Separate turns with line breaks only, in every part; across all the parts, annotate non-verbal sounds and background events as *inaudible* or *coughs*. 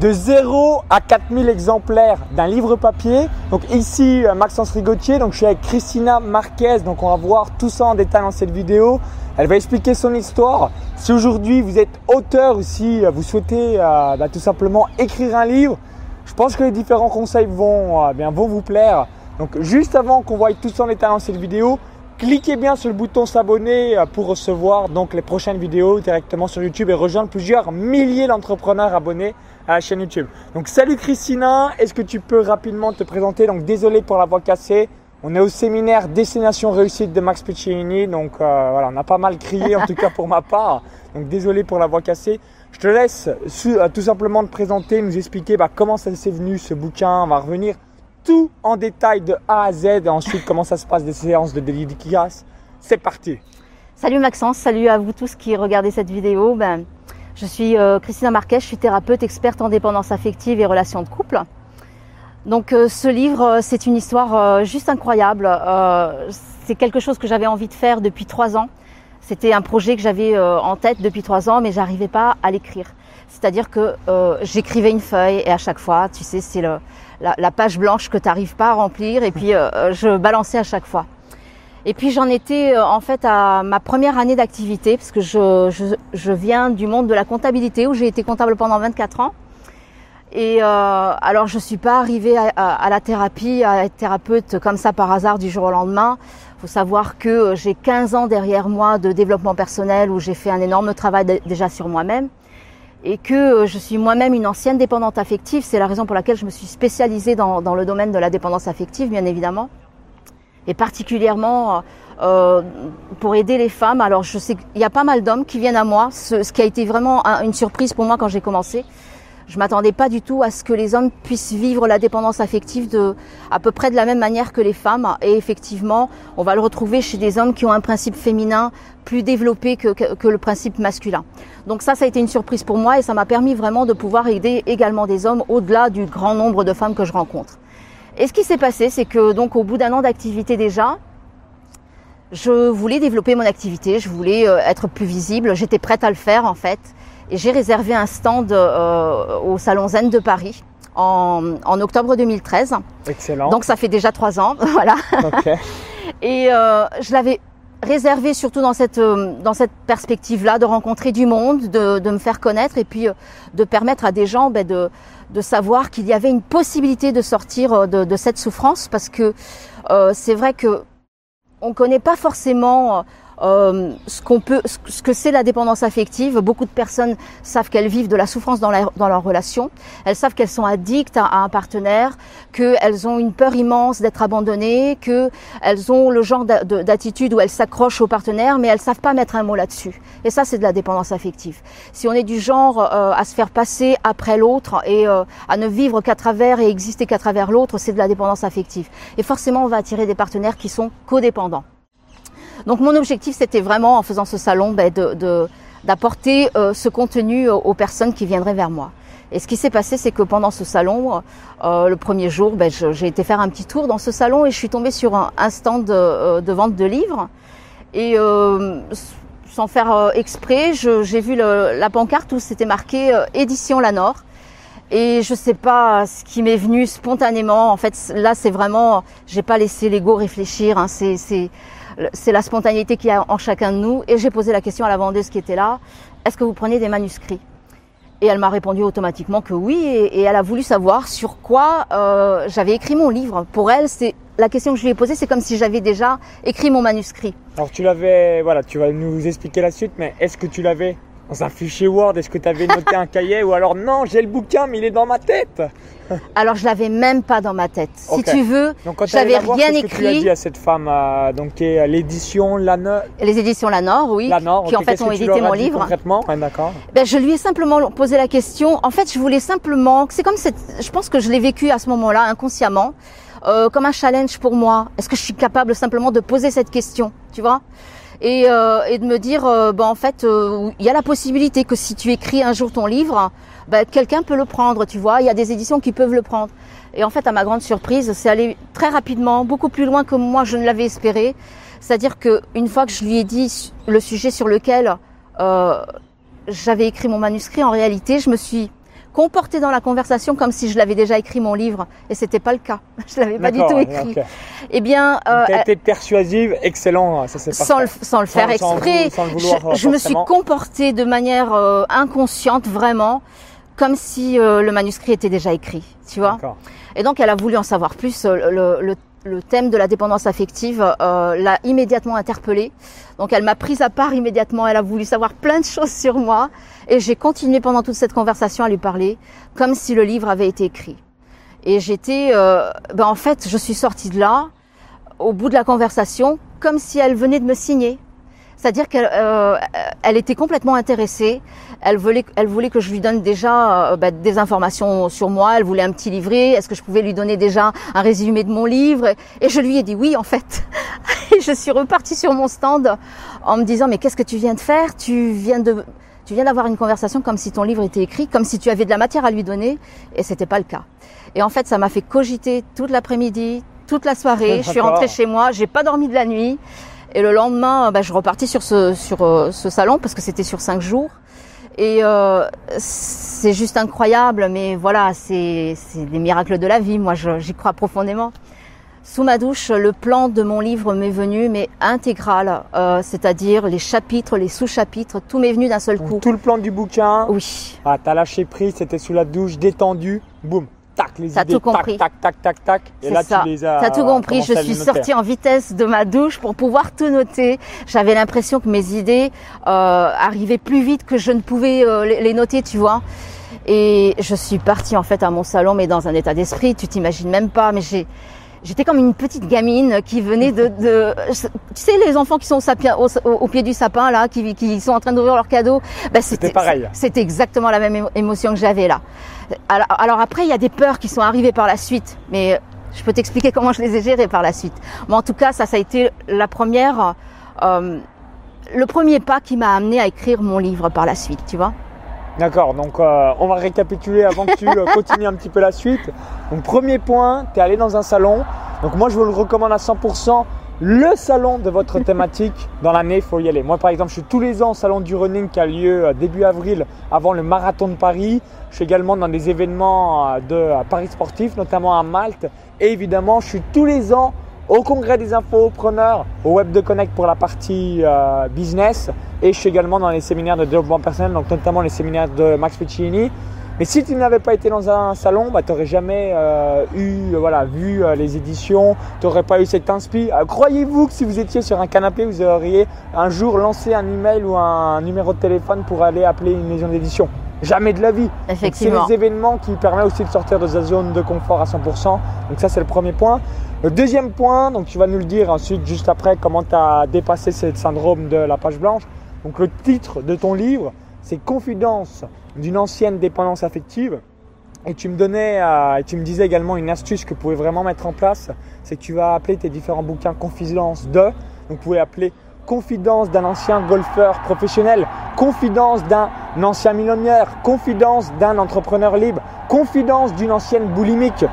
de 0 à 4000 exemplaires d'un livre papier. Donc ici, euh, Maxence Rigotier, donc je suis avec Christina Marquez, donc on va voir tout ça en détail dans cette vidéo. Elle va expliquer son histoire. Si aujourd'hui vous êtes auteur ou si euh, vous souhaitez euh, bah, tout simplement écrire un livre, je pense que les différents conseils vont, bien, vous plaire. Donc juste avant qu'on voie tout ça en détail dans cette vidéo, cliquez bien sur le bouton s'abonner pour recevoir donc les prochaines vidéos directement sur YouTube et rejoindre plusieurs milliers d'entrepreneurs abonnés à la chaîne YouTube. Donc salut Christina, est-ce que tu peux rapidement te présenter? Donc désolé pour la voix cassée. On est au séminaire Destination Réussite de Max Piccinini, donc euh, voilà, on a pas mal crié en tout cas pour ma part. Donc désolé pour la voix cassée. Je te laisse euh, tout simplement te présenter, nous expliquer bah, comment ça s'est venu ce bouquin. On va revenir tout en détail de A à Z et ensuite comment ça se passe des séances de dédicace. C'est parti.
Salut Maxence, salut à vous tous qui regardez cette vidéo. Ben, je suis euh, Christina Marquez, je suis thérapeute experte en dépendance affective et relations de couple. Donc euh, ce livre, euh, c'est une histoire juste incroyable. c'est quelque chose que j'avais envie de faire depuis trois ans. C'était un projet que j'avais en tête depuis trois ans, mais j'arrivais pas à l'écrire. C'est-à-dire que j'écrivais une feuille et à chaque fois, tu sais, c'est la, la, page blanche que tu n'arrives pas à remplir et puis je balançais à chaque fois. Et puis j'en étais euh, en fait à ma première année d'activité, parce que je, viens du monde de la comptabilité où j'ai été comptable pendant 24 ans. Et euh, alors je suis pas arrivée à, la thérapie, à être thérapeute comme ça par hasard du jour au lendemain. Il faut savoir que euh, j'ai 15 ans derrière moi de développement personnel où j'ai fait un énorme travail déjà sur moi-même et que je suis moi-même une ancienne dépendante affective. C'est la raison pour laquelle je me suis spécialisée dans le domaine de la dépendance affective, bien évidemment et particulièrement euh, pour aider les femmes. Alors je sais qu'il y a pas mal d'hommes qui viennent à moi, ce, qui a été vraiment une surprise pour moi quand j'ai commencé. Je m'attendais pas du tout à ce que les hommes puissent vivre la dépendance affective de à peu près de la même manière que les femmes. Et effectivement, on va le retrouver chez des hommes qui ont un principe féminin plus développé que, que, que le principe masculin. Donc ça, ça a été une surprise pour moi et ça m'a permis vraiment de pouvoir aider également des hommes au-delà du grand nombre de femmes que je rencontre. Et ce qui s'est passé, c'est que donc au bout d'un an d'activité déjà, je voulais développer mon activité, je voulais euh, être plus visible, j'étais prête à le faire en fait. Et j'ai réservé un stand euh, au Salon Zen de Paris en, en, octobre 2013.
Excellent.
Donc ça fait déjà trois ans, *laughs* voilà. Okay. Et euh, je l'avais réservé surtout dans cette euh, dans cette perspective-là de rencontrer du monde, de, de, me faire connaître et puis euh, de permettre à des gens ben, de de savoir qu'il y avait une possibilité de sortir euh, de, cette souffrance parce que euh, c'est vrai que on connaît pas forcément euh, ce peut, ce que c'est la dépendance affective. Beaucoup de personnes savent qu'elles vivent de la souffrance dans, leur relation. Elles savent qu'elles sont addictes à, un partenaire, qu'elles ont une peur immense d'être abandonnées, qu'elles ont le genre d'attitude où elles s'accrochent au partenaire, mais elles savent pas mettre un mot là-dessus. Et ça, c'est de la dépendance affective. Si on est du genre euh, à se faire passer après l'autre et euh, à ne vivre qu'à travers et exister qu'à travers l'autre, c'est de la dépendance affective. Et forcément, on va attirer des partenaires qui sont codépendants. Donc mon objectif, c'était vraiment en faisant ce salon ben, de, d'apporter euh, ce contenu aux personnes qui viendraient vers moi. Et ce qui s'est passé, c'est que pendant ce salon, euh, le premier jour, ben, j'ai été faire un petit tour dans ce salon et je suis tombée sur un, stand de, euh, de, vente de livres. Et sans faire exprès, j'ai vu le, la pancarte où c'était marqué édition Lanor. Et je sais pas ce qui m'est venu spontanément. En fait, là, c'est vraiment, j'ai pas laissé l'ego réfléchir. Hein, c'est c'est la spontanéité qu'il y a en chacun de nous. Et j'ai posé la question à la vendeuse qui était là, est-ce que vous prenez des manuscrits? Et elle m'a répondu automatiquement que oui, et, elle a voulu savoir sur quoi euh, j'avais écrit mon livre. Pour elle, c'est la question que je lui ai posée, c'est comme si j'avais déjà écrit mon manuscrit.
Alors tu l'avais, voilà, tu vas nous expliquer la suite, mais est-ce que tu l'avais dans un fichier Word, est-ce que tu avais noté un cahier ou alors non, j'ai le bouquin mais il est dans ma tête? *laughs*
Alors je l'avais même pas dans ma tête. Si tu veux, j'avais rien écrit. Que tu
as dit à cette femme euh, donc euh, l'édition Lanor
Les éditions Lanor, oui, Lanor, qui en fait ont édité mon livre.
Concrètement, d'accord.
Ben, je lui ai simplement posé la question. En fait, je voulais simplement, c'est comme cette, je pense que je l'ai vécu à ce moment-là inconsciemment. Euh, comme un challenge pour moi. Est-ce que je suis capable simplement de poser cette question, tu vois? Et, euh, et, de me dire, euh, ben, en fait, euh, il y a la possibilité que si tu écris un jour ton livre, ben, quelqu'un peut le prendre, tu vois. Il y a des éditions qui peuvent le prendre. Et en fait, à ma grande surprise, c'est allé très rapidement, beaucoup plus loin que moi je ne l'avais espéré. C'est-à-dire que une fois que je lui ai dit le sujet sur lequel euh, j'avais écrit mon manuscrit, en réalité, je me suis comporté dans la conversation comme si je l'avais déjà écrit mon livre, et c'était pas le cas. *laughs* Je l'avais pas du tout écrit. Okay.
Eh bien, euh, tu as été persuasive, excellent, ça
sans le, sans le faire exprès. Sans, je, je me suis comportée de manière euh, inconsciente, vraiment, comme si euh, le manuscrit était déjà écrit, tu vois. Et donc, elle a voulu en savoir plus. Euh, le, le, le thème de la dépendance affective euh, l'a immédiatement interpellée. Donc elle m'a prise à part immédiatement, elle a voulu savoir plein de choses sur moi et j'ai continué pendant toute cette conversation à lui parler comme si le livre avait été écrit. Et j'étais, euh, ben en fait, je suis sortie de là au bout de la conversation comme si elle venait de me signer. C'est-à-dire qu'elle euh, elle était complètement intéressée. Elle voulait, elle voulait que je lui donne déjà euh, bah, des informations sur moi. Elle voulait un petit livret. Est-ce que je pouvais lui donner déjà un résumé de mon livre? Et je lui ai dit oui, en fait. *laughs* Et je suis repartie sur mon stand en me disant mais qu'est-ce que tu viens de faire? Tu viens de tu viens d'avoir une conversation comme si ton livre était écrit, comme si tu avais de la matière à lui donner, et c'était pas le cas. Et en fait, ça m'a fait cogiter toute l'après-midi, toute la soirée. Je suis rentrée chez moi, j'ai pas dormi de la nuit. Et le lendemain, bah, je repartis sur ce, sur euh, ce salon parce que c'était sur cinq jours. Et euh, c'est juste incroyable, mais voilà, c'est des miracles de la vie. Moi, j'y crois profondément. Sous ma douche, le plan de mon livre m'est venu, mais intégral, euh, c'est-à-dire les chapitres, les sous-chapitres, tout m'est venu d'un seul coup.
Tout le plan du bouquin.
Oui.
Ah, t'as lâché prise, c'était sous la douche, détendu, boum tac, les idées,
tout compris.
tac, tac, tac, tac,
Et là, ça. tu les as. T'as tout compris. Je suis sortie en vitesse de ma douche pour pouvoir tout noter. J'avais l'impression que mes idées euh, arrivaient plus vite que je ne pouvais euh, les noter, tu vois. Et je suis partie en fait à mon salon, mais dans un état d'esprit, tu t'imagines même pas. Mais j'ai J'étais comme une petite gamine qui venait de, de, tu sais les enfants qui sont au, au, pied du sapin là, qui, qui sont en train d'ouvrir leurs cadeaux.
Ben, c'était pareil.
C'était exactement la même émotion que j'avais là. Alors, alors, après il y a des peurs qui sont arrivées par la suite, mais je peux t'expliquer *laughs* comment je les ai gérées par la suite. Mais en tout cas ça ça a été la première, euh, le premier pas qui m'a amené à écrire mon livre par la suite, tu vois.
D'accord, donc euh, on va récapituler avant que tu euh, continues un petit peu la suite. Donc premier point, tu es allé dans un salon. Donc moi je vous le recommande à 100%. Le salon de votre thématique dans l'année, il faut y aller. Moi par exemple, je suis tous les ans au salon du running qui a lieu euh, début avril avant le marathon de Paris. Je suis également dans des événements de Paris sportif, notamment à Malte. Et évidemment, je suis tous les ans au congrès des infopreneurs, au Web de Connect pour la partie euh, business et je suis également dans les séminaires de développement personnel, donc notamment les séminaires de Max Piccinini. Mais si tu n'avais pas été dans un salon, bah, tu n'aurais jamais euh, eu, euh, voilà, vu les éditions, tu n'aurais pas eu cette inspi. Croyez-vous que si vous étiez sur un canapé, vous auriez un jour lancé un email ou un numéro de téléphone pour aller appeler une maison d'édition? Jamais de la vie. C'est les événements qui permettent aussi de sortir de sa zone de confort à 100%. Donc ça, c'est le premier point. Le deuxième point, donc tu vas nous le dire ensuite, juste après, comment tu as dépassé ce syndrome de la page blanche. Donc le titre de ton livre, c'est Confidence d'une ancienne dépendance affective. Et tu me donnais, euh, tu me disais également une astuce que vous pouvez vraiment mettre en place, c'est que tu vas appeler tes différents bouquins Confidence de. Donc vous pouvez appeler confidence d'un ancien golfeur professionnel, confidence d'un ancien millionnaire, confidence d'un entrepreneur libre, confidence d'une ancienne boulimique.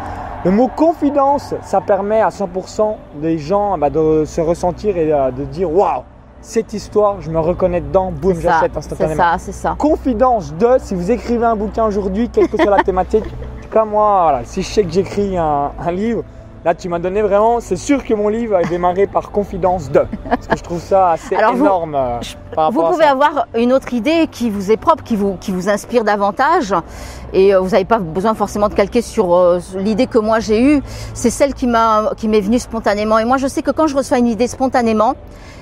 Le mot confidence, ça permet à 100% des gens bah, de se ressentir et euh, de dire waouh, cette histoire, je me reconnais dedans, boum, j'achète instantanément.
C'est ça, c'est ça.
Confidence de, si vous écrivez un bouquin aujourd'hui, quelle que soit la *laughs* thématique, comme moi, voilà, si je sais que j'écris un livre, Là, tu m'as donné vraiment. C'est sûr que mon livre a démarré par confidence de. Parce que je trouve ça assez énorme.
Euh, vous pouvez avoir une autre idée qui vous est propre, qui vous, qui vous inspire davantage. Et euh, vous n'avez pas besoin forcément de calquer sur euh, l'idée que moi j'ai eue. C'est celle qui m'a, qui m'est venue spontanément. Et moi, je sais que quand je reçois une idée spontanément,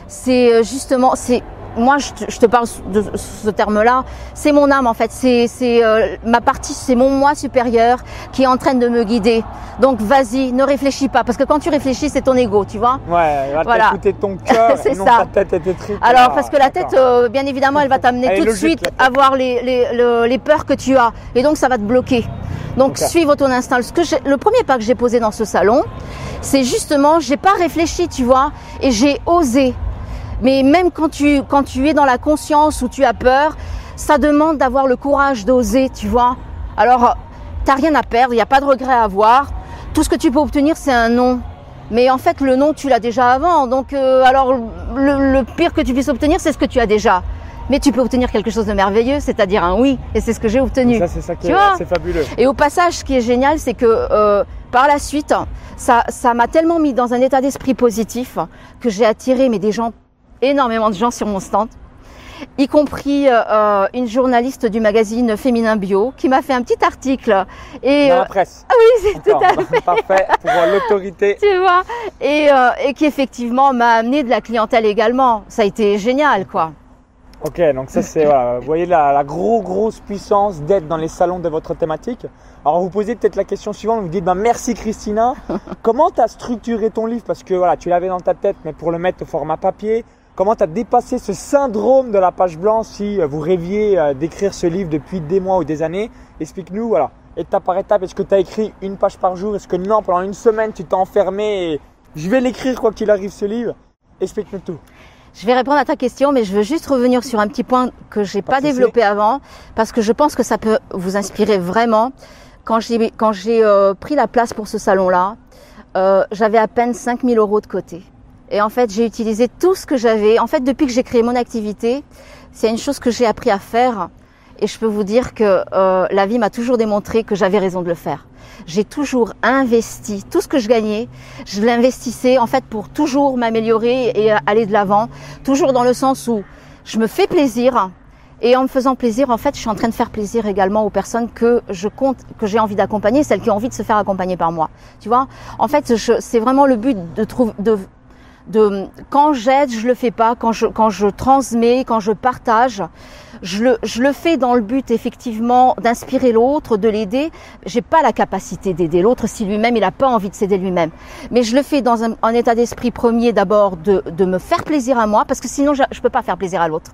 c'est justement, c'est moi, je te, parle de ce terme-là, c'est mon âme en fait, c'est euh, ma partie, c'est mon moi supérieur qui est en train de me guider. Donc vas-y, ne réfléchis pas, parce que quand tu réfléchis, c'est ton ego, tu vois.
Ouais, va voilà. t'écouter ton *laughs* cœur,
c'est
ça. ta tête.
Alors parce que la tête, euh, bien évidemment, elle va t'amener tout de suite à voir les, les, les, peurs que tu as, et donc ça va te bloquer. Donc suivre ton instinct. Ce que le premier pas que j'ai posé dans ce salon, c'est justement, j'ai pas réfléchi, tu vois, et j'ai osé. Mais même quand tu, quand tu es dans la conscience où tu as peur, ça demande d'avoir le courage d'oser, tu vois. Alors, t'as rien à perdre, il n'y a pas de regret à avoir. Tout ce que tu peux obtenir, c'est un non. Mais en fait, le non, tu l'as déjà avant. Donc, euh, alors, le, pire que tu puisses obtenir, c'est ce que tu as déjà. mais tu peux obtenir quelque chose de merveilleux, c'est-à-dire un oui, et c'est ce que j'ai obtenu.
Ça, c'est ça qui
Tu
est, c'est fabuleux.
Et au passage, ce qui est génial, c'est que euh, par la suite, ça, ça m'a tellement mis dans un état d'esprit positif que j'ai attiré mais des gens, énormément de gens sur mon stand, y compris euh, une journaliste du magazine Féminin Bio qui m'a fait un petit article. Et
Dans
euh,
la presse.
ah oui, c'est tout à fait. *laughs*
Parfait. Pour euh, l'autorité. *laughs*
Tu vois, et, euh, et qui effectivement m'a amené de la clientèle également. Ça a été génial, quoi.
Ok, donc ça c'est voilà, vous voyez la, la gros grosse puissance d'être dans les salons de votre thématique. Alors vous posez peut-être la question suivante, vous dites bah, merci Christina. *laughs* Comment tu as structuré ton livre? Parce que voilà, tu l'avais dans ta tête, mais pour le mettre au format papier, comment tu as dépassé ce syndrome de la page blanche si euh, vous rêviez euh, d'écrire ce livre depuis des mois ou des années? Explique-nous, voilà, étape par étape, est-ce que tu as écrit une page par jour? Est-ce que non, pendant une semaine tu t'es enfermé et je vais l'écrire quoi qu'il arrive ce livre? Explique-nous tout.
Je vais répondre à ta question, mais je veux juste revenir sur un petit point que j'ai
Pas
pas développé avant, parce que je pense que ça peut vous inspirer vraiment. Quand j'ai quand j'ai euh, pris la place pour ce salon-là, euh, j'avais à peine 5000 euros de côté. Et en fait, j'ai utilisé tout ce que j'avais. En fait, depuis que j'ai créé mon activité, c'est une chose que j'ai appris à faire. Et je peux vous dire que euh, la vie m'a toujours démontré que j'avais raison de le faire. J'ai toujours investi tout ce que je gagnais, je l'investissais en fait pour toujours m'améliorer et aller de l'avant, toujours dans le sens où je me fais plaisir et en me faisant plaisir, en fait, je suis en train de faire plaisir également aux personnes que je compte, que j'ai envie d'accompagner, celles qui ont envie de se faire accompagner par moi. Tu vois, en fait, c'est vraiment le but de trouver, de, de quand j'aide, je le fais pas, quand je quand je transmets, quand je partage, je le je le fais dans le but effectivement d'inspirer l'autre, de l'aider. J'ai pas la capacité d'aider l'autre si lui-même il a pas envie de s'aider lui-même. Mais je le fais dans un, un état d'esprit premier d'abord de de me faire plaisir à moi parce que sinon je, je peux pas faire plaisir à l'autre.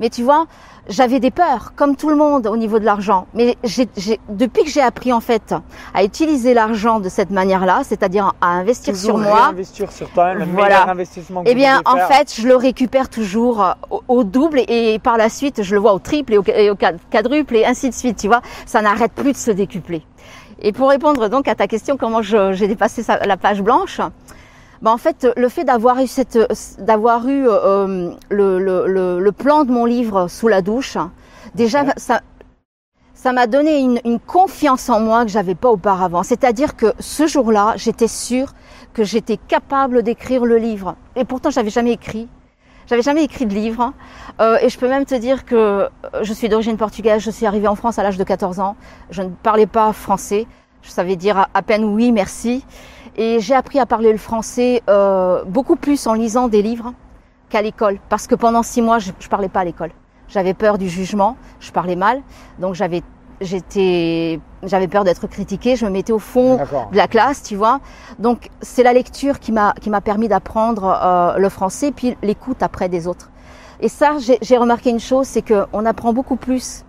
Mais tu vois, j'avais des peurs comme tout le monde au niveau de l'argent. Mais j'ai j'ai depuis que j'ai appris en fait à utiliser l'argent de cette manière-là, c'est-à-dire à investir
Toujours
sur moi.
Investir sur toi, le
Voilà. Eh bien, en
faire.
fait, je le récupère toujours euh, au, au double et, par la suite, je le vois au triple et au, et au quad- quadruple et ainsi de suite. Tu vois, ça n'arrête plus de se décupler. Et pour répondre donc à ta question, comment j'ai dépassé la page blanche ben en fait, le fait d'avoir eu cette, d'avoir eu euh, le, le, le, le plan de mon livre sous la douche, déjà
Ouais.
ça, ça m'a donné une, une confiance en moi que j'avais pas auparavant. C'est-à-dire que ce jour-là, j'étais sûre que j'étais capable d'écrire le livre. Et pourtant, j'avais jamais écrit. J'avais jamais écrit de livre. Euh, et je peux même te dire que euh, je suis d'origine portugaise. Je suis arrivée en France à l'âge de 14 ans. Je ne parlais pas français. Je savais dire à, à peine oui, merci. Et j'ai appris à parler le français euh, beaucoup plus en lisant des livres qu'à l'école. Parce que pendant six mois, je, je parlais pas à l'école. J'avais peur du jugement. Je parlais mal. Donc j'avais, j'étais, j'avais peur d'être critiquée. Je me mettais au fond de la classe, tu vois. Donc c'est la lecture qui m'a qui m'a permis d'apprendre euh, le français, puis l'écoute après des autres. Et ça, j'ai j'ai remarqué une chose, c'est que on apprend beaucoup plus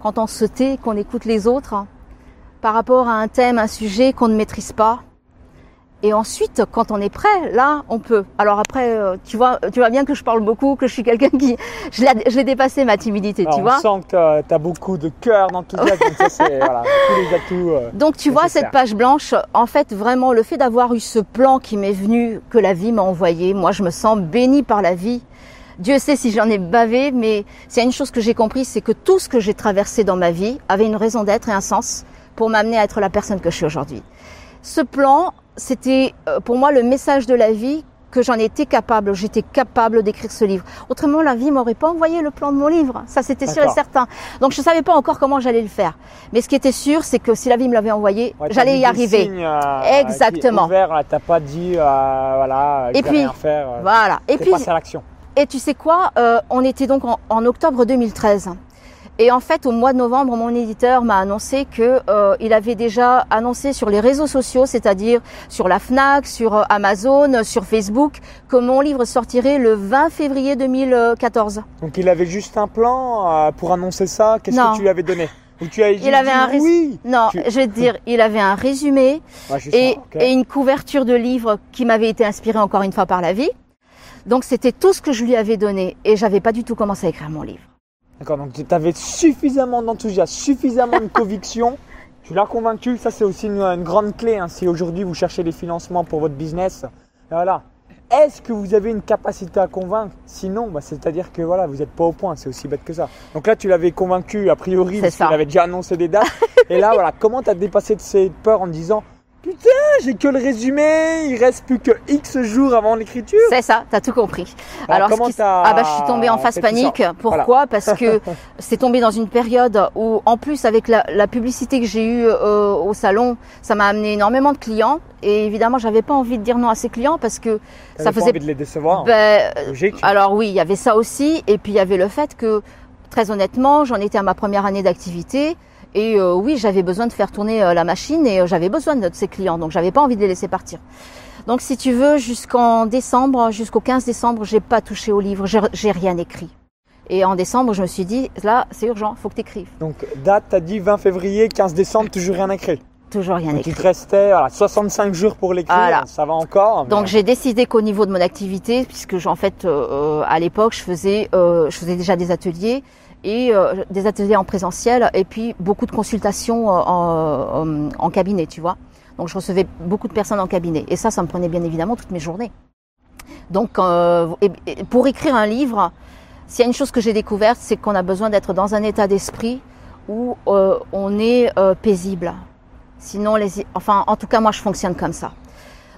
quand on se tait, qu'on écoute les autres, hein, par rapport à un thème, un sujet qu'on ne maîtrise pas. Et ensuite, quand on est prêt, là, on peut. Alors après, euh, tu vois, tu vois bien que je parle beaucoup, que je suis quelqu'un qui, je l'ai dépassé ma timidité,
Alors,
tu
on
vois.
sent que tu as beaucoup de cœur, d'enthousiasme. ça, *laughs* voilà, tous les atouts. euh.
Donc tu vois cette page blanche, en fait vraiment le fait d'avoir eu ce plan qui m'est venu, que la vie m'a envoyé, moi je me sens bénie par la vie. Dieu sait si j'en ai bavé, mais c'est une chose que j'ai compris, c'est que tout ce que j'ai traversé dans ma vie avait une raison d'être et un sens pour m'amener à être la personne que je suis aujourd'hui. Ce plan, c'était euh, pour moi le message de la vie que j'en étais capable, j'étais capable d'écrire ce livre. Autrement, la vie m'aurait pas envoyé le plan de mon livre. Ça, c'était sûr et certain. Donc, je savais pas encore comment j'allais le faire. Mais ce qui était sûr, c'est que si la vie me l'avait envoyé,
Ouais,
j'allais y arriver.
signes, euh,
Exactement.
là, T'as pas dit, euh, voilà,
Et
je vais
puis,
rien faire. euh,
Voilà. Et puis,
à l'action.
et tu sais quoi Euh, On était donc en, en octobre 2013. Et en fait, au mois de novembre, mon éditeur m'a annoncé que euh, il avait déjà annoncé sur les réseaux sociaux, c'est-à-dire sur la Fnac, sur euh, Amazon, sur Facebook, que mon livre sortirait le 20 février 2014.
Donc il avait juste un plan euh, pour annoncer ça? Qu'est-ce que tu lui avais donné? Ou tu as
Il avait un rés-
oui.
Non,
Tu-
je vais te dire, il avait un résumé
Ouais,
et,
ça,
et une couverture de livre qui m'avait été inspirée encore une fois par la vie. Donc c'était tout ce que je lui avais donné et j'avais pas du tout commencé à écrire mon livre.
D'accord, donc tu avais suffisamment d'enthousiasme, suffisamment de conviction. *laughs* Tu l'as convaincu, ça c'est aussi une, une grande clé. hein. Si aujourd'hui vous cherchez des financements pour votre business, voilà. est-ce que vous avez une capacité à convaincre? Sinon, bah, c'est-à-dire que voilà, vous n'êtes pas au point, c'est aussi bête que ça. Donc là, tu l'avais convaincu a priori, parce qu'il avait déjà annoncé des dates. *laughs* et là, voilà, comment tu as dépassé de cette peur en disant Putain, j'ai que le résumé, il reste plus que X jours avant l'écriture.
C'est ça, t'as tout compris. Alors,
comment
ah bah je suis tombée en phase panique. Pourquoi? Parce que *laughs* c'est tombé dans une période où, en plus, avec la, la publicité que j'ai eue euh, au salon, ça m'a amené énormément de clients. Et évidemment, j'avais pas envie de dire non à ces clients parce que ça faisait.
Pas envie de les décevoir.
Ben, Logique. Alors oui, il y avait ça aussi, et puis il y avait le fait que, très honnêtement, j'en étais à ma première année d'activité. Et euh, oui, j'avais besoin de faire tourner euh, la machine et euh, j'avais besoin de ces clients, donc j'avais pas envie de les laisser partir. Donc si tu veux, jusqu'en décembre, jusqu'au 15 décembre, j'ai pas touché au livre, j'ai rien écrit. Et en décembre, je me suis dit, là, c'est urgent, faut que tu écrives.
Donc date, t'as dit 20 février, 15 décembre, toujours rien écrit.
Toujours rien écrit.
Il te restait 65 jours pour l'écrire, ça va encore.
Donc j'ai décidé qu'au niveau de mon activité, puisque en fait à l'époque je faisais, je faisais déjà des ateliers, et euh, des ateliers en présentiel et puis beaucoup de consultations euh, en, en, cabinet, tu vois. Donc je recevais beaucoup de personnes en cabinet et ça, ça me prenait bien évidemment toutes mes journées. Donc euh, pour écrire un livre, s'il y a une chose que j'ai découverte, c'est qu'on a besoin d'être dans un état d'esprit où on est paisible. Sinon, les, enfin, en tout cas, moi, je fonctionne comme ça.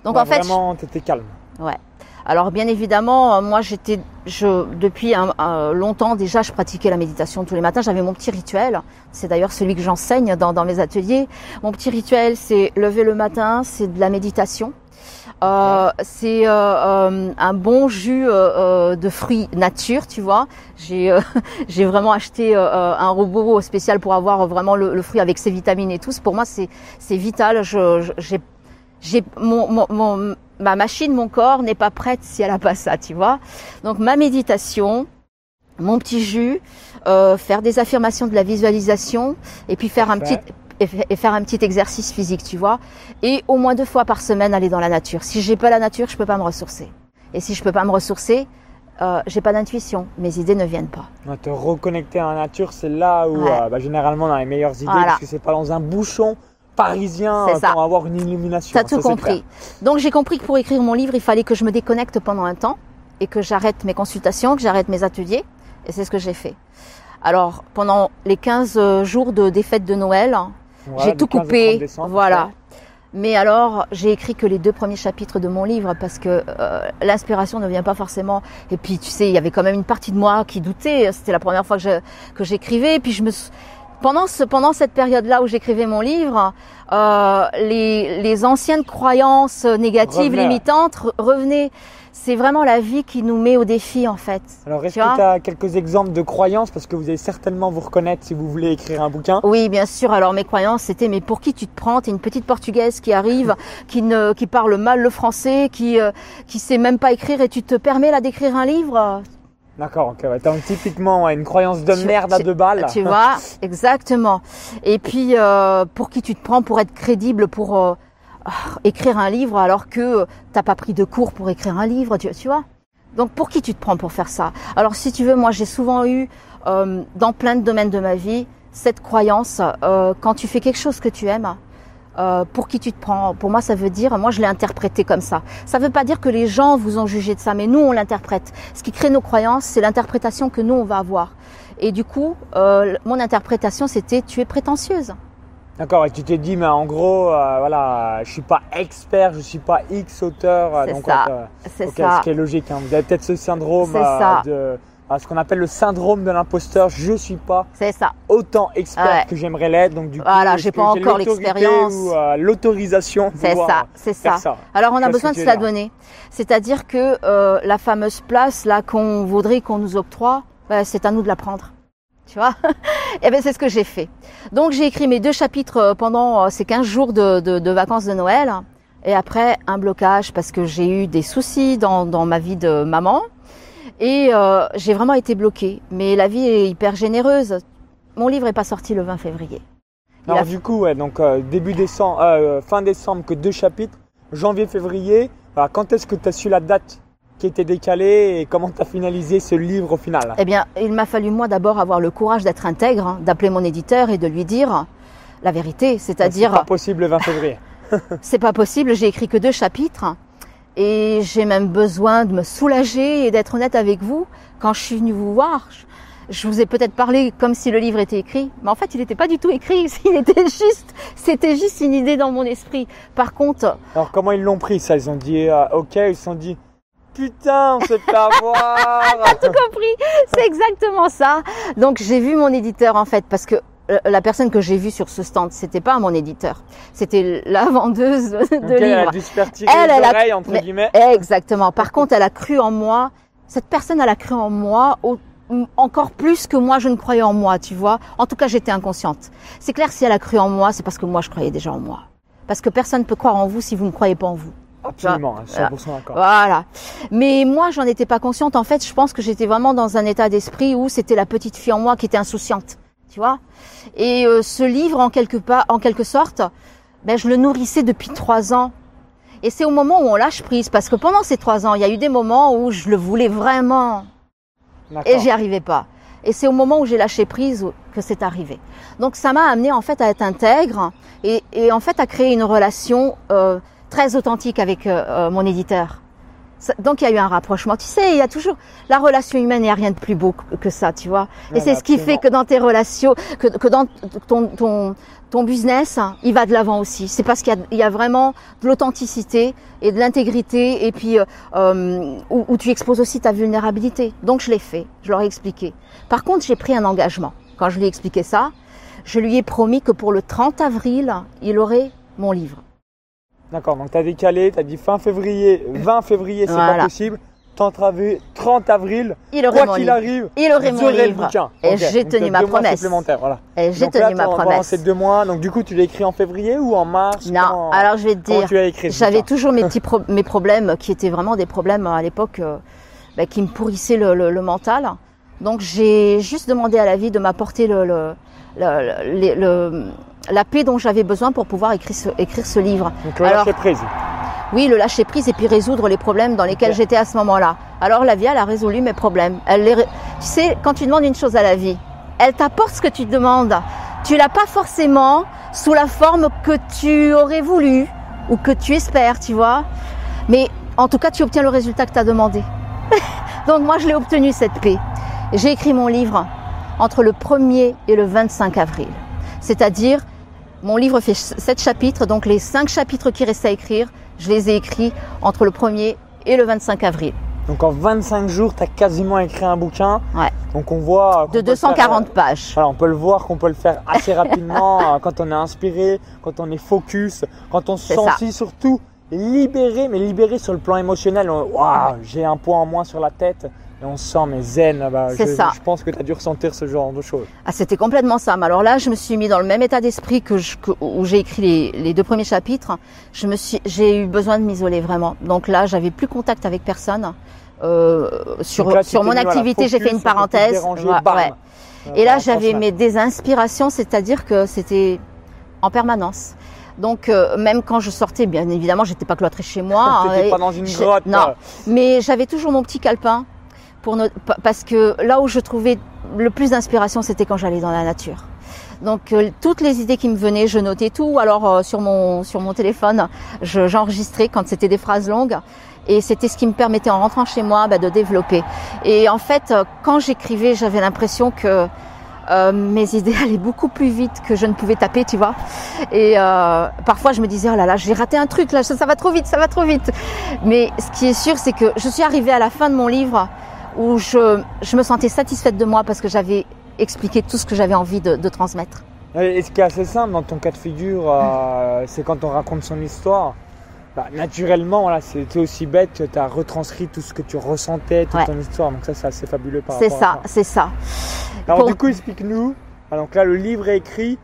Donc en fait, vraiment, t'étais calme.
Ouais. Alors bien évidemment, euh, moi j'étais, je, depuis un, longtemps déjà, je pratiquais la méditation tous les matins. J'avais mon petit rituel. C'est d'ailleurs celui que j'enseigne dans, dans, mes ateliers. Mon petit rituel, c'est lever le matin, c'est de la méditation. Euh, c'est euh, euh un bon jus euh, de fruits nature, tu vois. J'ai *laughs* j'ai vraiment acheté un robot spécial pour avoir vraiment le, le, fruit avec ses vitamines et tout. Pour moi, c'est c'est vital. Je j'ai j'ai mon, mon, mon ma machine, mon corps n'est pas prête si elle a pas ça, tu vois. Donc ma méditation, mon petit jus, euh, faire des affirmations de la visualisation et puis faire un petit et faire un petit exercice physique, tu vois. Et au moins deux fois par semaine aller dans la nature. Si j'ai pas la nature, je peux pas me ressourcer. Et si je peux pas me ressourcer, euh, j'ai pas d'intuition, mes idées ne viennent pas.
te reconnecter à la nature, c'est là où euh, bah, généralement on a les meilleures idées parce que c'est pas dans un bouchon parisien pour avoir une illumination.
T'as tout compris. Donc j'ai compris que pour écrire mon livre, il fallait que je me déconnecte pendant un temps et que j'arrête mes consultations, que j'arrête mes ateliers. Et c'est ce que j'ai fait. Alors pendant les 15 euh, jours de des fêtes de Noël, j'ai tout coupé. voilà. Mais alors, j'ai écrit que les deux premiers chapitres de mon livre parce que euh, l'inspiration ne vient pas forcément. Et puis, tu sais, il y avait quand même une partie de moi qui doutait. C'était la première fois que je, que j'écrivais. Puis je me pendant, ce, pendant cette période-là où j'écrivais mon livre, euh, les, les, anciennes croyances négatives, limitantes revenaient. C'est vraiment la vie qui nous met au défi en fait.
Alors est-ce que tu as quelques exemples de croyances? Parce que vous allez certainement vous reconnaître si vous voulez écrire un bouquin
Oui, bien sûr. Alors mes croyances c'était mais pour qui tu te prends? T'es une petite portugaise qui arrive, qui ne qui parle mal le français, qui euh, qui sait même pas écrire et tu te permets là d'écrire un livre?
D'accord, ok. Ouais. Donc typiquement une croyance de merde à deux balles.
Tu vois, *laughs* exactement. Et puis euh, pour qui tu te prends pour être crédible pour euh, ah, écrire un livre alors que t'as pas pris de cours pour écrire un livre, tu, tu, vois Donc pour qui tu te prends pour faire ça? Alors si tu veux, moi j'ai souvent eu euh, dans plein de domaines de ma vie cette croyance quand tu fais quelque chose que tu aimes, euh, pour qui tu te prends. Pour moi, ça veut dire, moi je l'ai interprété comme ça. Ça ne veut pas dire que les gens vous ont jugé de ça, mais nous on l'interprète. Ce qui crée nos croyances, c'est l'interprétation que nous on va avoir. Et du coup, euh, mon interprétation c'était tu es prétentieuse.
D'accord, et tu t'es dit, mais en gros, euh, voilà, je suis pas expert, je suis pas X auteur.
C'est ça.
c'est ça. Ce qui est logique. Hein. Vous avez peut-être ce syndrome de ce qu'on appelle le syndrome de l'imposteur. Je suis pas
ça.
autant expert que j'aimerais l'être. Donc du
coup, voilà, j'ai pas encore l'expérience
ou euh, l'autorisation.
C'est ça, c'est ça. Alors on a besoin de se la donner. C'est-à-dire que euh, la fameuse place là qu'on voudrait qu'on nous octroie, bah, c'est à nous de la prendre. Tu vois? Et *laughs* eh ben c'est ce que j'ai fait. Donc j'ai écrit mes deux chapitres euh, pendant ces 15 jours de, de, de, vacances de Noël. Et après un blocage parce que j'ai eu des soucis dans, dans ma vie de maman. Et euh, j'ai vraiment été bloquée. Mais la vie est hyper généreuse. Mon livre n'est pas sorti le 20 février.
Alors du coup, ouais, donc euh, début décembre, euh, fin décembre, que deux chapitres, janvier, février. quand est-ce que tu as su la date qui était décalée et comment tu as finalisé ce livre au final?
Eh bien, il m'a fallu moi d'abord avoir le courage d'être intègre, hein, d'appeler mon éditeur et de lui dire la vérité, c'est-à-dire.
C'est pas possible le 20 février. *laughs*
c'est pas possible. J'ai écrit que deux chapitres. Et j'ai même besoin de me soulager et d'être honnête avec vous. Quand je suis venue vous voir, je vous ai peut-être parlé comme si le livre était écrit, mais en fait, il n'était pas du tout écrit. *laughs* Il était juste, c'était juste une idée dans mon esprit. Par contre.
Alors, comment ils l'ont pris, ça? Ils ont dit, euh, ok, ils se sont dit, putain, on s'est fait avoir. *laughs*
T'as tout compris. C'est exactement ça. Donc, j'ai vu mon éditeur, en fait, parce que la personne que j'ai vue sur ce stand, c'était pas mon éditeur, c'était la vendeuse de livres. *laughs*
Elle a dû se elle, oreilles, entre guillemets.
Exactement. Par contre, elle a cru en moi. Cette personne, elle a cru en moi au encore plus que moi je ne croyais en moi, tu vois. En tout cas, j'étais inconsciente. C'est clair, si elle a cru en moi, c'est parce que moi je croyais déjà en moi. Parce que personne ne peut croire en vous si vous ne croyez pas en vous.
Absolument, 100% d'accord.
Voilà. Mais moi, j'en étais pas consciente. En fait, je pense que j'étais vraiment dans un état d'esprit où c'était la petite fille en moi qui était insouciante, tu vois. Et euh, ce livre, en quelque pas, en quelque sorte, ben, je le nourrissais depuis trois ans. Et c'est au moment où on lâche prise, parce que pendant ces trois ans, il y a eu des moments où je le voulais vraiment et j'y arrivais pas. Et c'est au moment où j'ai lâché prise que c'est arrivé. Donc ça m'a amené en fait à être intègre et, et, en fait à créer une relation euh, très authentique avec euh, euh mon éditeur. Donc il y a eu un rapprochement. Tu sais, il y a toujours la relation humaine, il n'y a rien de plus beau que ça, tu vois. et c'est ce qui fait que dans tes relations, que, que dans ton, ton, ton business, il va de l'avant aussi. C'est parce qu'il y, y, a vraiment de l'authenticité et de l'intégrité et puis euh, euh, où, où, tu exposes aussi ta vulnérabilité. Donc je l'ai fait, je leur ai expliqué. Par contre, j'ai pris un engagement. Quand je lui ai expliqué ça, je lui ai promis que pour le 30 avril, il aurait mon livre.
D'accord, donc tu as décalé, tu as dit fin février, 20 février, c'est pas possible. 30 avril,
il aurait quoi qu'il arrive, il aurait mon livre. Et j'ai tenu ma promesse.
Voilà.
Et j'ai tenu ma promesse. Pendant
ces deux mois, donc du coup, tu l'as écrit en février ou en mars?
Non, alors je vais te dire, j'avais toujours mes petits *laughs* mes problèmes qui étaient vraiment des problèmes à l'époque euh, bah, qui me pourrissaient le, le, mental. Donc j'ai juste demandé à la vie de m'apporter le, le, la paix dont j'avais besoin pour pouvoir écrire ce, écrire ce livre.
Donc le lâcher prise.
Oui, le lâcher prise et puis résoudre les problèmes dans lesquels j'étais à ce moment-là. Alors la vie, elle a résolu mes problèmes. Elle les... Tu sais, quand tu demandes une chose à la vie, elle t'apporte ce que tu demandes. Tu l'as pas forcément sous la forme que tu aurais voulu ou que tu espères, tu vois. Mais en tout cas, tu obtiens le résultat que tu as demandé. *laughs* Donc moi, je l'ai obtenu cette paix. J'ai écrit mon livre entre le 1er et le 25 avril. C'est-à-dire, mon livre fait sept chapitres, donc les cinq chapitres qui restent à écrire, je les ai écrits entre le 1er et le 25 avril.
Donc en 25 jours, tu as quasiment écrit un bouquin.
Ouais.
Donc on voit.
De 240
euh,
pages.
Voilà, on peut le voir qu'on peut le faire assez rapidement *laughs* euh, quand on est inspiré, quand on est focus, quand on se sent aussi surtout libéré, mais libéré sur le plan émotionnel. Waouh, j'ai un poids en moins sur la tête. Et on se sent mais zen. Bah,
c'est ça.
Je pense que tu as dû ressentir ce genre de choses.
Ah, c'était complètement ça. Mais alors là, je me suis mis dans le même état d'esprit que, je, où j'ai écrit les, les, deux premiers chapitres. Je me suis, j'ai eu besoin de m'isoler vraiment. Donc là, j'avais plus contact avec personne. Euh, sur sur mon activité, j'ai fait une parenthèse. ouais. Et là, j'avais mes des inspirations, c'est-à-dire que c'était en permanence. Donc euh, même quand je sortais, bien évidemment, j'étais pas cloîtrée chez moi. *laughs*
T'étais hein, pas dans une grotte.
Non, mais j'avais toujours mon petit calepin pour parce que là où je trouvais le plus d'inspiration, c'était quand j'allais dans la nature. Donc euh, toutes les idées qui me venaient, je notais tout. Alors euh, sur mon sur mon téléphone, j'enregistrais quand c'était des phrases longues. Et c'était ce qui me permettait en rentrant chez moi bah, de développer. Et en fait, euh, quand j'écrivais, j'avais l'impression que mes idées *laughs* allaient beaucoup plus vite que je ne pouvais taper, tu vois. Et parfois, je me disais, oh là là, j'ai raté un truc, là, ça va trop vite, ça va trop vite. Mais ce qui est sûr, c'est que je suis arrivée à la fin de mon livre où je, je me sentais satisfaite de moi parce que j'avais expliqué tout ce que j'avais envie de, de, transmettre.
Et ce qui est assez simple dans ton cas de figure, euh, c'est quand on raconte son histoire. Bah, naturellement, voilà, c'était aussi bête, tu as retranscrit tout ce que tu ressentais, toute ton histoire. Donc ça, c'est assez fabuleux par
rapport ça, à ça. C'est ça,
c'est ça. Alors du coup, explique-nous. Donc là, le livre est écrit.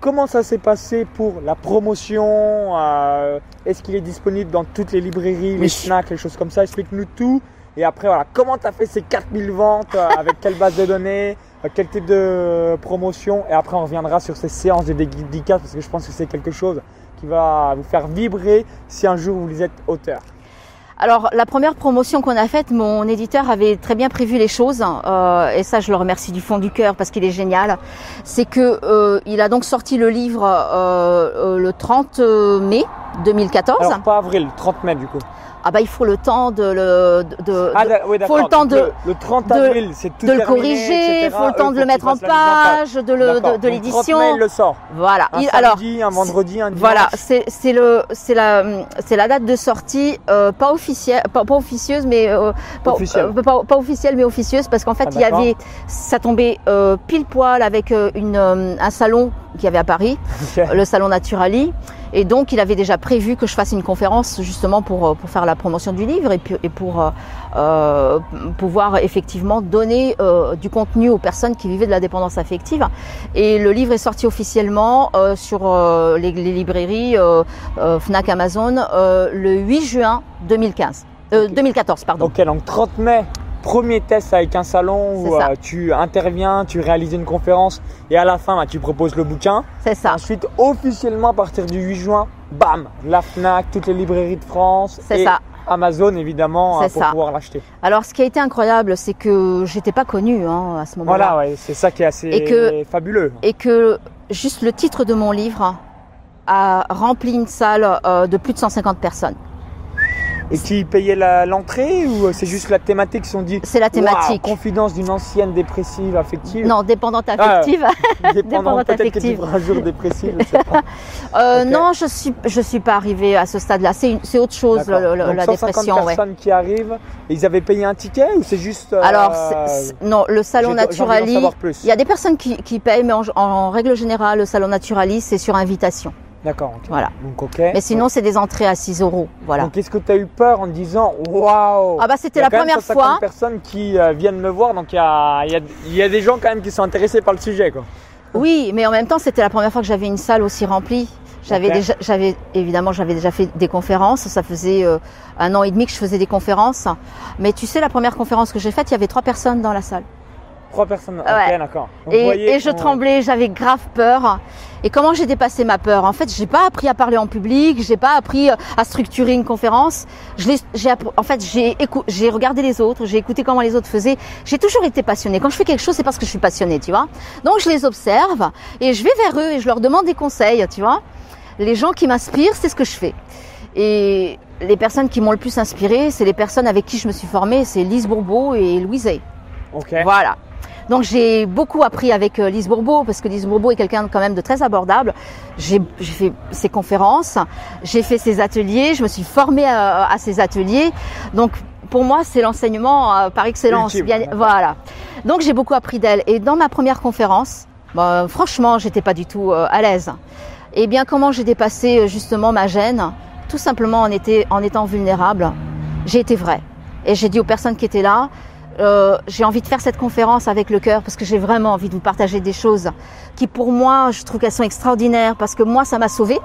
Comment ça s'est passé pour la promotion euh, Est-ce qu'il est disponible dans toutes les librairies, les snacks, les choses comme ça? Explique-nous tout. Et après, voilà, comment tu as fait ces 4000 ventes euh, Avec quelle base de données euh, Quel type de promotion? Et après, on reviendra sur ces séances de dédicaces parce que je pense que c'est quelque chose qui va vous faire vibrer si un jour vous êtes auteur.
Alors la première promotion qu'on a faite, mon éditeur avait très bien prévu les choses euh, et ça je le remercie du fond du cœur parce qu'il est génial. C'est que euh, il a donc sorti le livre euh, le 30 mai 2014.
Alors pas avril, 30 mai du coup.
Ah bah il faut le temps de le de,
Ah, oui,
faut le temps de-
le, le 30
de-
avril, c'est tout
de le
terminé,
corriger, il faut le temps
Eux,
de le mettre en page, de le de, de l'édition.
30 mai, il le sort.
Voilà.
Un
Il-
samedi,
alors
un vendredi, un dimanche.
Voilà, c'est c'est le c'est la c'est la date de sortie euh, pas officielle pas, pas officieuse mais euh, pas,
Officielle.
euh, pas, pas officielle mais officieuse parce qu'en fait
Ah,
il y avait ça tombait euh, pile poil avec euh, une euh, un salon qu'il y avait à Paris, *laughs*
Ok.
le salon Naturali et donc il avait déjà prévu que je fasse une conférence justement pour euh, pour faire la promotion du livre et pour euh, euh, pouvoir effectivement donner euh, du contenu aux personnes qui vivaient de la dépendance affective. Et le livre est sorti officiellement euh, sur les, les librairies Fnac Amazon le 8 juin 2015 euh, 2014 pardon.
Ok, donc 30 mai, premier test avec un salon où euh, tu interviens, tu réalises une conférence et à la fin, bah, tu proposes le bouquin.
c'est ça
Ensuite, officiellement, à partir du 8 juin, bam, la FNAC, toutes les librairies de France.
C'est ça.
Amazon, évidemment, euh, pour
ça.
pouvoir l'acheter.
alors ce qui a été incroyable c'est que j'étais pas connue hein, à ce moment-là
Voilà, ouais, c'est ça qui est assez
Et que-
fabuleux.
et que juste le titre de mon livre a rempli une salle euh, de plus de 150 personnes
Et qui payait l'entrée ou c'est juste la thématique sont dit
c'est la thématique
Waouh, confidence d'une ancienne dépressive affective.
non dépendante
Ah,
affective
dépendant *laughs*
dépendante
que tu
affective.
feras un jour dépressive, je sais pas. *laughs*
Euh. Non, je suis je suis pas arrivée à ce stade-là. C'est autre chose, le- le-
Donc,
la
150
dépression. Ouais.
personnes qui arrivent, et ils avaient payé un ticket ou c'est juste. euh,
Alors non, le salon
j'ai- j'ai envie d'en
Naturali.
savoir plus.
Il y a des personnes qui, qui payent, mais en, en règle générale, le salon Naturali, c'est sur invitation.
D'accord. ok.
Voilà.
Donc ok.
Mais sinon, c'est des entrées à 6 euros. Voilà.
Donc est-ce que tu as eu peur en disant waouh
Ah bah c'était
Il y a
la
quand même
première
150
fois.
personnes qui euh, viennent me voir, donc il y a, y, a, y a des gens quand même qui sont intéressés par le sujet. Quoi.
Oui, mais en même temps, c'était la première fois que j'avais une salle aussi remplie. J'avais
Ok.
déjà, j'avais évidemment, j'avais déjà fait des conférences. Ça faisait euh, un an et demi que je faisais des conférences. Mais tu sais, la première conférence que j'ai faite, il y avait trois personnes dans la salle.
Trois personnes. Ok,
Ouais.
d'accord.
Et,
voyez,
et je
on-
tremblais, j'avais grave peur. Et comment j'ai dépassé ma peur? En fait, j'ai pas appris à parler en public, j'ai pas appris euh, à structurer une conférence. Je j'ai, en fait, j'ai, j'ai regardé les autres, j'ai écouté comment les autres faisaient. J'ai toujours été passionnée. Quand je fais quelque chose, c'est parce que je suis passionnée, tu vois. Donc je les observe et je vais vers eux et je leur demande des conseils, tu vois. Les gens qui m'inspirent, c'est ce que je fais. Et les personnes qui m'ont le plus inspirée, c'est les personnes avec qui je me suis formée, c'est Lise Bourbeau et Louise Hay.
Ok.
Voilà. Donc j'ai beaucoup appris avec euh, Lise Bourbeau parce que Lise Bourbeau est quelqu'un quand même de très abordable. J'ai fait ses conférences, j'ai fait ses ateliers, je me suis formée à, à ses ateliers. Donc pour moi c'est l'enseignement euh, par excellence.
Ultime,
Bien-
d'accord.
voilà. Donc j'ai beaucoup appris d'elle. Et dans ma première conférence, bah, franchement j'étais pas du tout euh, à l'aise. Et bien comment j'ai dépassé euh, justement ma gêne? Tout simplement en, en étant vulnérable. J'ai été vraie. Et j'ai dit aux personnes qui étaient là, euh, j'ai envie de faire cette conférence avec le cœur parce que j'ai vraiment envie de vous partager des choses qui pour moi je trouve qu'elles sont extraordinaires parce que moi ça m'a sauvée.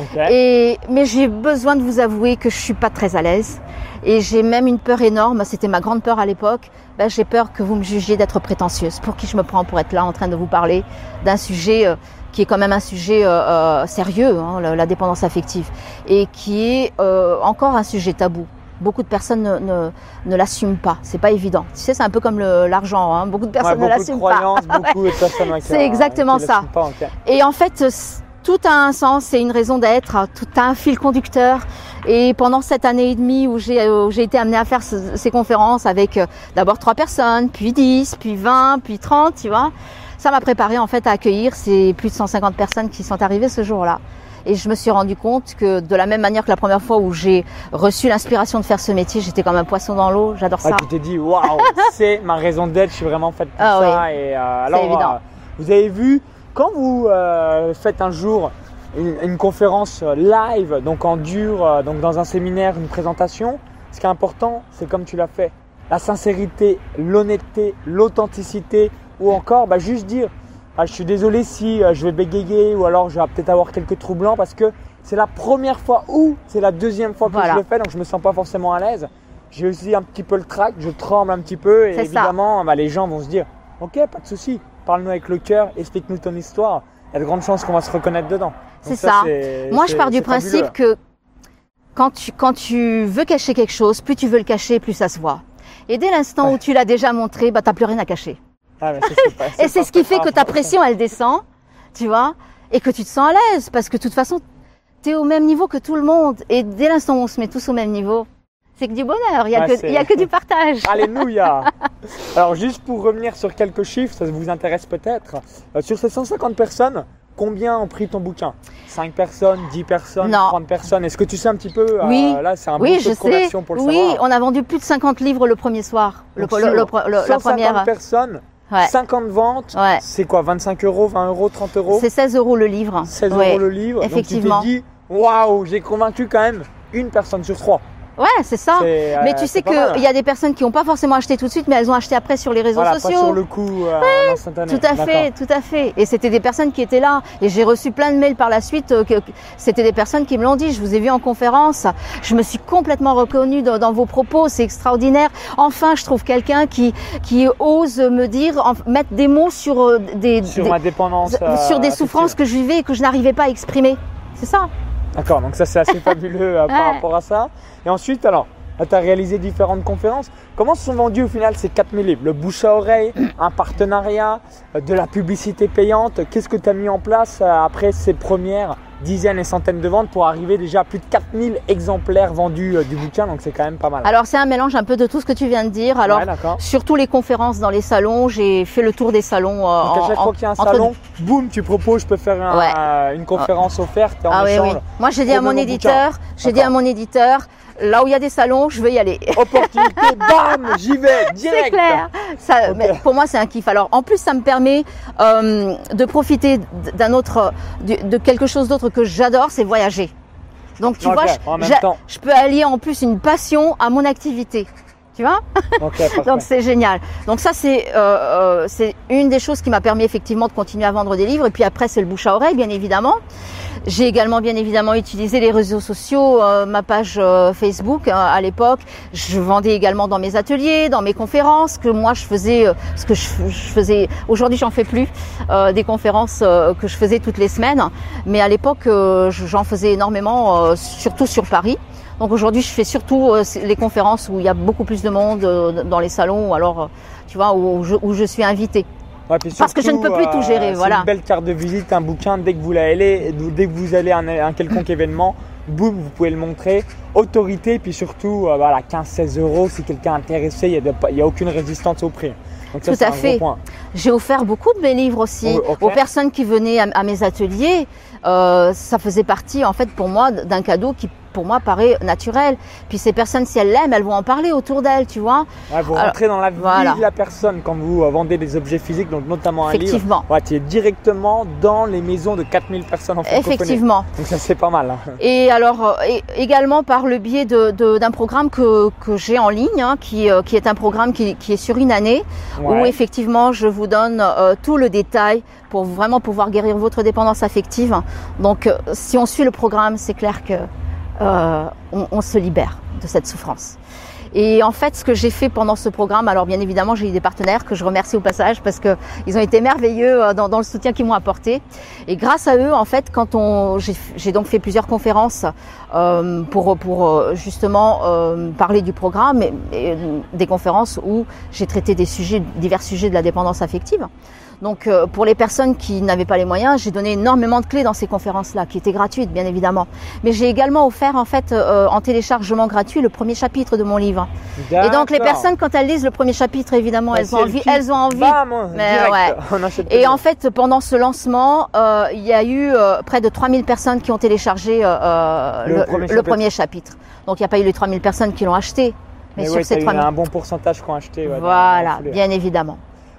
Ok.
et mais j'ai besoin de vous avouer que je suis pas très à l'aise. Et j'ai même une peur énorme. C'était ma grande peur à l'époque. Ben, j'ai peur que vous me jugiez d'être prétentieuse. Pour qui je me prends pour être là en train de vous parler d'un sujet euh, qui est quand même un sujet euh, euh, sérieux hein, la, la dépendance affective. Et qui est euh, encore un sujet tabou beaucoup de personnes ne, ne, ne l'assument pas. C'est pas évident. Tu sais, c'est un peu comme l'argent. Hein. Beaucoup de
Ouais,
personnes ne l'assument pas. *laughs*
beaucoup de personnes.
C'est exactement
qui
ça.
pas.
Et en fait, c- tout a un sens, c'est une raison d'être, tout a un fil conducteur. Et pendant cette année et demie où j'ai j'ai été amenée à faire ce- ces conférences avec euh, d'abord trois personnes, puis 10, puis 20, puis 30, tu vois, ça m'a préparé en fait à accueillir ces plus de 150 personnes qui sont arrivées ce jour-là. Et je me suis rendu compte que de la même manière que la première fois où j'ai reçu l'inspiration de faire ce métier, j'étais comme un poisson dans l'eau, j'adore
Ah,
ça.
tu t'es dit, waouh, *laughs* c'est ma raison d'être, je suis vraiment faite pour
Ah
ça. Et, euh, alors,
évident.
euh, vous avez vu, quand vous euh, faites un jour une, une conférence live, donc en dur, donc dans un séminaire, une présentation, ce qui est important, c'est comme tu l'as fait, la sincérité, l'honnêteté, l'authenticité, ou encore bah, juste dire, ah, je suis désolé si euh, je vais bégayer ou alors je vais peut-être avoir quelques troublants parce que c'est la première fois ou c'est la deuxième fois que
Voilà.
je le fais, donc je me sens pas forcément à l'aise. J'ai aussi un petit peu le trac, je tremble un petit peu et évidemment bah, les gens vont se dire ok pas de souci, parle-nous avec le cœur, explique-nous ton histoire. Il y a de grandes chances qu'on va se reconnaître dedans.
C'est ça. Moi, je pars du principe
fabuleux.
que quand tu, quand tu veux cacher quelque chose, plus tu veux le cacher, plus ça se voit. Et dès l'instant
Ouais.
où tu l'as déjà montré, bah, t'as plus rien à cacher.
Ah, mais
Et c'est ce qui fait que ta pression, elle descend, tu vois, et que tu te sens à l'aise, parce que de toute façon, tu es au même niveau que tout le monde. Et dès l'instant où on se met tous au même niveau, c'est que du bonheur. Il n'y a,
Ouais,
que- a du *laughs* partage.
Alléluia *laughs* Alors juste pour revenir sur quelques chiffres, ça vous intéresse peut-être. Euh, sur ces 150 personnes, combien ont pris ton bouquin? 5 personnes, 10 personnes,
Non.
30 personnes? Est-ce que tu sais un petit peu euh,
Oui.
Là, c'est un
Oui, je
de
sais.
pour le
Oui,
savoir.
on a vendu plus de 50 livres le premier soir. Le, le- le- la
150
première.
personnes,
Ouais.
50 ventes,
Ouais.
c'est quoi 25 euros, 20 euros, 30 euros
C'est 16 euros le livre.
16
Ouais.
euros le livre.
Effectivement.
Donc tu t'es dit, waouh, j'ai convaincu quand même une personne sur trois.
Ouais, c'est ça.
C'est,
Mais
euh,
tu sais qu'il y a des personnes qui n'ont pas forcément acheté tout de suite, mais elles ont acheté après sur les réseaux
Voilà, pas
sociaux.
sur le coup euh, instantané.
Tout à fait, tout à fait. Et c'était des personnes qui étaient là. Et j'ai reçu plein de mails par la suite. euh, c'était des personnes qui me l'ont dit. Je vous ai vu en conférence. Je me suis complètement reconnue dans, dans vos propos. C'est extraordinaire. Enfin, je trouve quelqu'un qui qui ose me dire, en- mettre des mots sur euh, des,
Sur
des-
ma dépendance. euh,
sur des souffrances que je vivais et que je n'arrivais pas à exprimer. C'est ça.
D'accord, donc ça c'est assez *laughs* fabuleux euh, par
Ouais.
rapport à ça. Et ensuite, alors, tu as réalisé différentes conférences. Comment se sont vendus au final ces 4000 livres? Le bouche à oreille, un partenariat, euh, de la publicité payante Qu'est-ce que tu as mis en place euh, après ces premières dizaines et centaines de ventes pour arriver déjà à plus de 4000 exemplaires vendus euh, du bouquin? Donc c'est quand même pas mal.
Alors c'est un mélange un peu de tout ce que tu viens de dire. Alors
Ouais,
surtout les conférences dans les salons. J'ai fait le tour des salons. euh,
Donc à chaque
en-
fois qu'il y a un
entre-
salon, boum, tu proposes, je peux faire un-
Ouais.
euh, une conférence offerte et en
Ah oui,
échange.
oui. Moi, j'ai dit à mon éditeur, j'ai dit à mon éditeur, là où il y a des salons, je veux y aller.
Opportunité, *laughs* bam, j'y vais, *laughs* direct.
C'est clair. Ça, mais pour moi, c'est un kiff. Alors, en plus, ça me permet euh, de profiter d'un autre, de, quelque chose d'autre que j'adore, c'est voyager. Donc, tu vois, je,
en même
j'a-
temps.
je peux allier en plus une passion à mon activité. Tu vois. *laughs* Donc c'est génial. Donc ça c'est euh, euh, c'est une des choses qui m'a permis effectivement de continuer à vendre des livres. Et puis après c'est le bouche à oreille bien évidemment. J'ai également bien évidemment utilisé les réseaux sociaux, euh, ma page euh, Facebook euh, à l'époque. Je vendais également dans mes ateliers, dans mes conférences que moi je faisais, euh, ce que je, je faisais. Aujourd'hui j'en fais plus euh, des conférences euh, que je faisais toutes les semaines, mais à l'époque euh, je- j'en faisais énormément, euh, surtout sur Paris. Donc aujourd'hui, je fais surtout euh, les conférences où il y a beaucoup plus de monde euh, dans les salons, ou alors, euh, tu vois, où je, où je suis invitée.
Ouais,
Parce que je ne peux plus tout gérer, voilà.
une belle carte de visite, un bouquin, dès que vous l'allez, dès que vous allez à un, quelconque *coughs* événement, boum, vous pouvez le montrer. Autorité, puis surtout, voilà, 15-16 euros, si quelqu'un est intéressé, il n'y a, aucune résistance au prix. Donc ça,
Tout à fait. J'ai offert beaucoup de mes livres aussi aux personnes qui venaient à, à mes ateliers. Euh, ça faisait partie, en fait, pour moi, d'un cadeau qui, pour moi, paraît naturel. Puis ces personnes, si elles l'aiment, elles vont en parler autour d'elles, tu vois.
Ouais, vous
Alors,
rentrez dans la vie
voilà.
de la personne quand vous vendez des objets physiques, donc notamment un livre.
Effectivement.
Ouais, tu es directement dans les maisons de 4000 personnes en francophonie.
Effectivement.
Donc ça, c'est pas mal. hein.
Et alors euh, et également par le biais de- de- d'un programme que, que j'ai en ligne, hein, qui, euh, qui est un programme qui, qui est sur une année, où effectivement je vous donne euh, tout le détail pour vraiment pouvoir guérir votre dépendance affective. Donc euh, si on suit le programme, c'est clair que euh, on, on se libère de cette souffrance. Et en fait, ce que j'ai fait pendant ce programme, alors bien évidemment, j'ai eu des partenaires que je remercie au passage parce que ils ont été merveilleux euh, dans, dans le soutien qu'ils m'ont apporté. Et grâce à eux, en fait, quand on, j'ai donc fait plusieurs conférences euh, pour pour euh, justement euh, parler du programme, et, et, des conférences où j'ai traité des sujets, divers sujets de la dépendance affective. Donc euh, pour les personnes qui n'avaient pas les moyens, j'ai donné énormément de clés dans ces conférences-là, qui étaient gratuites bien évidemment. Mais j'ai également offert en fait euh, en téléchargement gratuit le premier chapitre de mon livre. Et donc les personnes quand elles lisent le premier chapitre, évidemment,
Ouais,
elles
si
ont envie, elles ont envie.
Bam,
Mais ouais.
on
Et en fait, pendant ce lancement, euh, il y a eu près de 3000 personnes qui ont téléchargé
Le
le,
premier
le
chapitre.
premier chapitre. Donc il n'y a pas eu les 3000 personnes qui l'ont acheté. Mais,
Mais
sur
ouais,
ces
t'as eu
3000.
un bon pourcentage qui ont acheté. ouais,
Voilà, bien évidemment.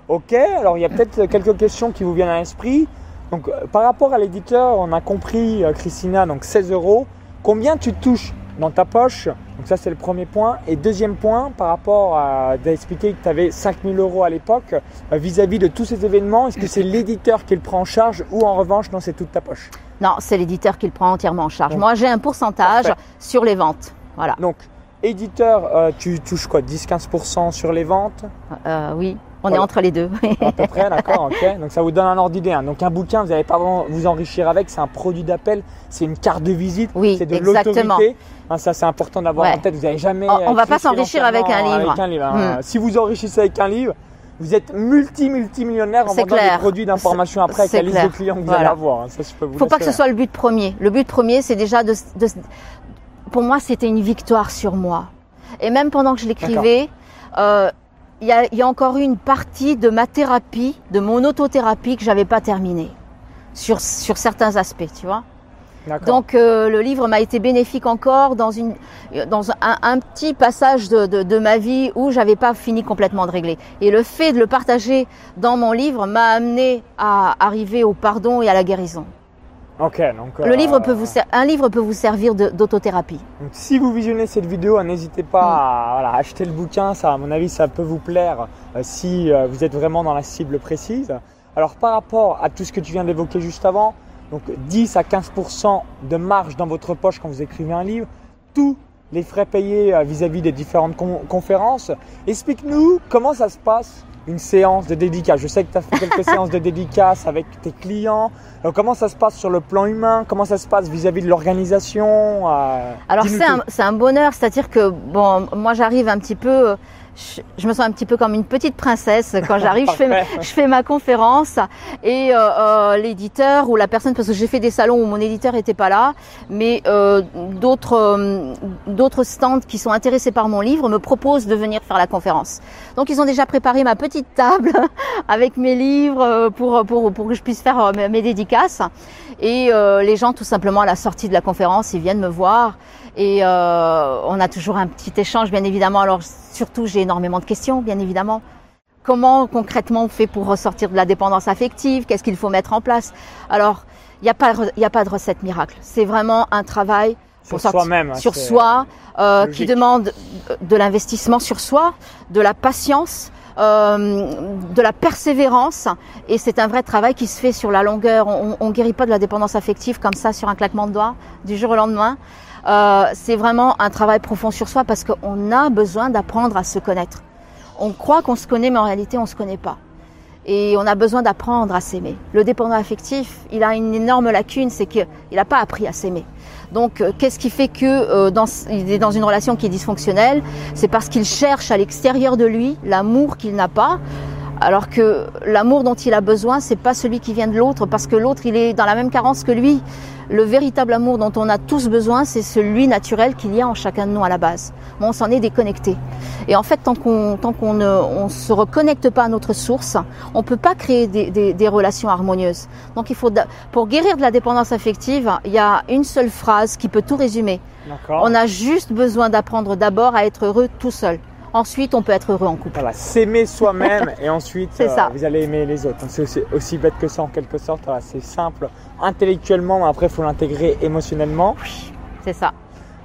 Ok, alors il y a peut-être quelques questions qui vous viennent à l'esprit. Donc euh, par rapport à l'éditeur, on a compris, euh, Christina, donc 16 euros. Combien tu touches dans ta poche Donc ça c'est le premier point. Et deuxième point, par rapport à d'expliquer que tu avais 5000 euros à l'époque, euh, vis-à-vis de tous ces événements, est-ce que c'est l'éditeur qui le prend en charge ou en revanche non c'est toute ta poche
Non, c'est l'éditeur qui le prend entièrement en charge.
Donc,
Moi, j'ai un pourcentage
parfait.
sur les ventes. Voilà.
Donc éditeur, euh, tu touches quoi? 10-15% sur les ventes?
Euh, oui, on
Voilà.
est entre les deux.
à peu près, d'accord, ok. Donc ça vous donne un ordre d'idée. hein. Donc un bouquin, vous n'allez pas vraiment vous enrichir avec, c'est un produit d'appel, c'est une carte de visite,
Oui,
c'est de
exactement.
l'autorité. Hein, ça c'est important d'avoir
Ouais.
en tête. Vous n'allez jamais.
On- on va pas s'enrichir avec un livre.
avec un livre, hein.
Hmm.
Si vous enrichissez avec un livre, vous êtes multi multi millionnaire en vendant
clair.
des produits d'information après avec la liste
clair.
de clients que vous
Voilà.
allez avoir. Ça je peux vous
faut pas que ce soit le but premier. Le but premier, c'est déjà de, de- Pour moi, c'était une victoire sur moi. Et même pendant que je l'écrivais, euh, il y, a, y, a, encore eu une partie de ma thérapie, de mon autothérapie que j'avais pas terminée sur, sur certains aspects, tu vois. Donc euh, le livre m'a été bénéfique encore dans, une, dans un, un petit passage de, de, de, ma vie où j'avais pas fini complètement de régler. Et le fait de le partager dans mon livre m'a amené à arriver au pardon et à la guérison.
Ok, donc
le livre peut vous un livre peut vous servir d'autothérapie.
Si vous visionnez cette vidéo, n'hésitez pas mm. à voilà, acheter le bouquin. Ça, à mon avis, ça peut vous plaire euh, si euh, vous êtes vraiment dans la cible précise. Alors par rapport à tout ce que tu viens d'évoquer juste avant, donc 10 à 15% de marge dans votre poche quand vous écrivez un livre, tous les frais payés euh, vis-à-vis des différentes conférences. Explique-nous comment ça se passe une séance de dédicace. Je sais que tu as fait quelques *laughs* séances de dédicace avec tes clients. Comment ça se passe sur le plan humain? Comment ça se passe vis-à-vis de l'organisation?
Euh, Alors c'est un, un, bonheur, c'est-à-dire que bon, moi j'arrive un petit peu je, me sens un petit peu comme une petite princesse quand j'arrive. je, fais ma, je fais ma conférence et euh, euh, l'éditeur ou la personne, parce que j'ai fait des salons où mon éditeur était pas là, mais euh, d'autres euh, d'autres stands qui sont intéressés par mon livre me proposent de venir faire la conférence. Donc ils ont déjà préparé ma petite table *laughs* avec mes livres euh, pour pour pour que je puisse faire mes dédicaces. Et les gens, tout simplement, à la sortie de la conférence, ils viennent me voir et euh, on a toujours un petit échange, bien évidemment. Alors surtout, j'ai énormément de questions, bien évidemment. Comment concrètement on fait pour ressortir de la dépendance affective? Qu'est-ce qu'il faut mettre en place? Alors, il n'y a, pas, a pas de recette miracle. C'est vraiment un travail
sur soi-même,
hein, sur soi, euh, qui demande de l'investissement sur soi, de la patience, euh, de la persévérance et c'est un vrai travail qui se fait sur la longueur. On, on guérit pas de la dépendance affective comme ça sur un claquement de doigts du jour au lendemain. Euh, c'est vraiment un travail profond sur soi parce qu'on a besoin d'apprendre à se connaître. On croit qu'on se connaît, mais en réalité, on se connaît pas. Et on a besoin d'apprendre à s'aimer. Le dépendant affectif, il a une énorme lacune, c'est qu'il n'a pas appris à s'aimer. Donc, euh, qu'est-ce qui fait que euh, dans, il est dans une relation qui est dysfonctionnelle? C'est parce qu'il cherche à l'extérieur de lui l'amour qu'il n'a pas, alors que l'amour dont il a besoin, c'est pas celui qui vient de l'autre, parce que l'autre, il est dans la même carence que lui. Le véritable amour dont on a tous besoin, c'est celui naturel qu'il y a en chacun de nous à la base. Mais on s'en est déconnecté. Et en fait, tant qu'on tant qu'on ne on se reconnecte pas à notre source, on peut pas créer des, des, des relations harmonieuses. Donc il faut pour guérir de la dépendance affective, il y a une seule phrase qui peut tout résumer. On a juste besoin d'apprendre d'abord à être heureux tout seul. Ensuite, on peut être heureux en couple.
Voilà, s'aimer soi-même *laughs* et ensuite euh, vous allez aimer les autres. C'est aussi, aussi, bête que ça en quelque sorte. Voilà, c'est simple intellectuellement, mais après il faut l'intégrer émotionnellement.
Oui, c'est ça.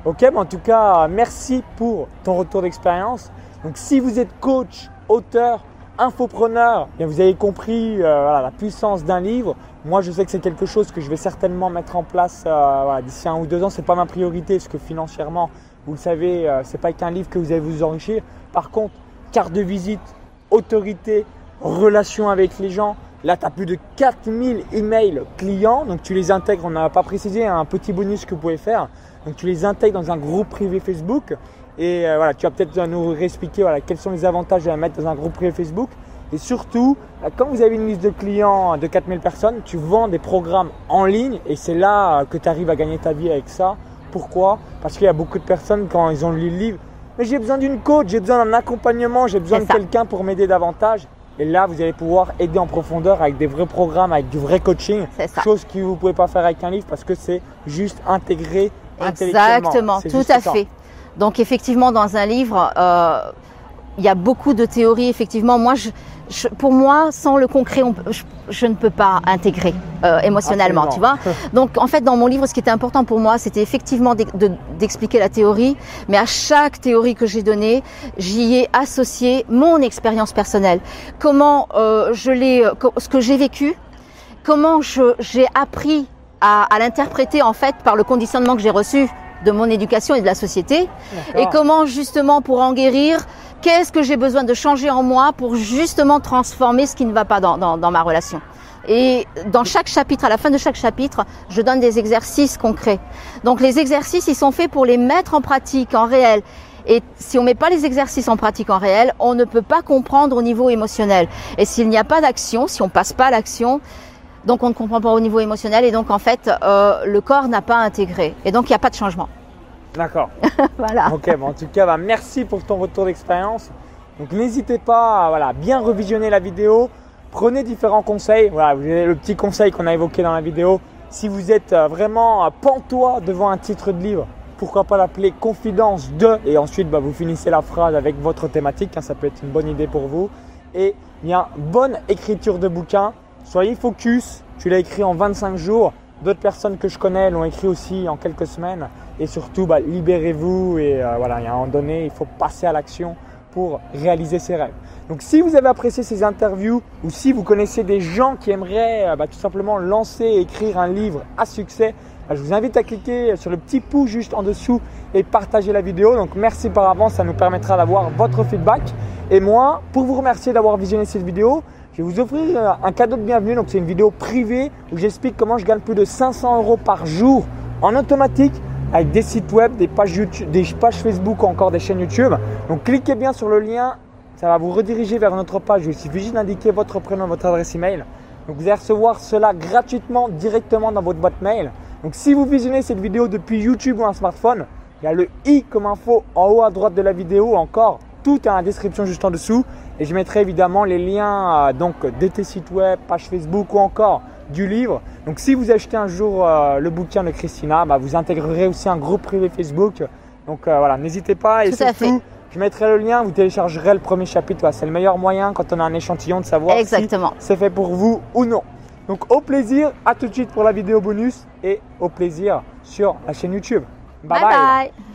Ok, mais en tout cas, merci pour ton retour d'expérience. Donc si vous êtes coach, auteur, infopreneur, bien vous avez compris euh, voilà, la puissance d'un livre. Moi, je sais que c'est quelque chose que je vais certainement mettre en place euh, voilà, d'ici un ou deux ans. C'est pas ma priorité parce que financièrement, vous le savez, euh, c'est pas qu'un livre que vous allez vous enrichir. Par contre, carte de visite, autorité, relation avec les gens. Là, tu as plus de 4000 emails clients. Donc, tu les intègres. On n'a pas précisé un petit bonus que vous pouvez faire. Donc, tu les intègres dans un groupe privé Facebook. Et euh, voilà, tu vas peut-être nous expliquer voilà, quels sont les avantages de la mettre dans un groupe privé Facebook. Et surtout, euh, quand vous avez une liste de clients de 4000 personnes, tu vends des programmes en ligne et c'est là que tu arrives à gagner ta vie avec ça. Pourquoi? Parce qu'il y a beaucoup de personnes, quand ils ont lu le livre, mais j'ai besoin d'une coach, j'ai besoin d'un accompagnement, j'ai besoin de quelqu'un pour m'aider davantage. Et là, vous allez pouvoir aider en profondeur avec des vrais programmes, avec du vrai coaching. Chose que vous ne pouvez pas faire avec un livre parce que c'est juste intégré
Exactement, tout à fait. Donc effectivement, dans un livre, euh, il y a beaucoup de théories. Effectivement, moi, je, pour moi, sans le concret, on, je, je, ne peux pas intégrer euh, émotionnellement, tu vois. *laughs* Donc, en fait, dans mon livre, ce qui était important pour moi, c'était effectivement d'expliquer la théorie, mais à chaque théorie que j'ai donnée, j'y ai associé mon expérience personnelle, comment euh, je l'ai, euh, ce que j'ai vécu, comment j'ai appris à, à l'interpréter en fait par le conditionnement que j'ai reçu de mon éducation et de la société, et comment justement pour en guérir Qu'est-ce que j'ai besoin de changer en moi pour justement transformer ce qui ne va pas dans, dans, dans, ma relation? Et dans chaque chapitre, à la fin de chaque chapitre, je donne des exercices concrets. Donc les exercices, ils sont faits pour les mettre en pratique, en réel. Et si on met pas les exercices en pratique en réel, on ne peut pas comprendre au niveau émotionnel. Et s'il n'y a pas d'action, si on passe pas à l'action, donc on ne comprend pas au niveau émotionnel et donc en fait euh, le corps n'a pas intégré et donc il n'y a pas de changement.
D'accord. *laughs*
voilà.
Ok, bon, en tout cas, bah, merci pour ton retour d'expérience. Donc n'hésitez pas à voilà, bien revisionner la vidéo. Prenez différents conseils. Voilà, vous avez le petit conseil qu'on a évoqué dans la vidéo. Si vous êtes euh, vraiment euh, pantois devant un titre de livre, pourquoi pas l'appeler Confidence de et ensuite bah, vous finissez la phrase avec votre thématique. Hein, ça peut être une bonne idée pour vous. Et bien, bonne écriture de bouquin. Soyez focus. Tu l'as écrit en 25 jours. D'autres personnes que je connais l'ont écrit aussi en quelques semaines. Et surtout, bah, libérez-vous. Et euh, voilà, il y a un moment donné, il faut passer à l'action pour réaliser ses rêves. Donc si vous avez apprécié ces interviews ou si vous connaissez des gens qui aimeraient euh, bah, tout simplement lancer et écrire un livre à succès, bah, je vous invite à cliquer sur le petit pouce juste en dessous et partager la vidéo. Donc merci par avance, ça nous permettra d'avoir votre feedback. Et moi, pour vous remercier d'avoir visionné cette vidéo, je vais vous offrir un cadeau de bienvenue. C'est une vidéo privée où j'explique comment je gagne plus de 500 euros par jour en automatique avec des sites web, des pages, YouTube, des pages Facebook ou encore des chaînes YouTube. Donc cliquez bien sur le lien, ça va vous rediriger vers notre page. Il suffit d'indiquer votre prénom votre adresse email. Donc vous allez recevoir cela gratuitement directement dans votre boîte mail. Donc si vous visionnez cette vidéo depuis YouTube ou un smartphone, il y a le i comme info en haut à droite de la vidéo encore. Tout est en description juste en dessous. Et je mettrai évidemment les liens donc de tes sites web, page Facebook ou encore du livre. Donc si vous achetez un jour euh, le bouquin de Christina, bah, vous intégrerez aussi un groupe privé Facebook. Donc euh, voilà, n'hésitez pas. Et
Tout fait.
surtout, je mettrai le lien, vous téléchargerez le premier chapitre. C'est le meilleur moyen quand on a un échantillon de savoir
Exactement.
si c'est fait pour vous ou non. Donc au plaisir, à tout de suite pour la vidéo bonus et au plaisir sur la chaîne YouTube.
bye. bye.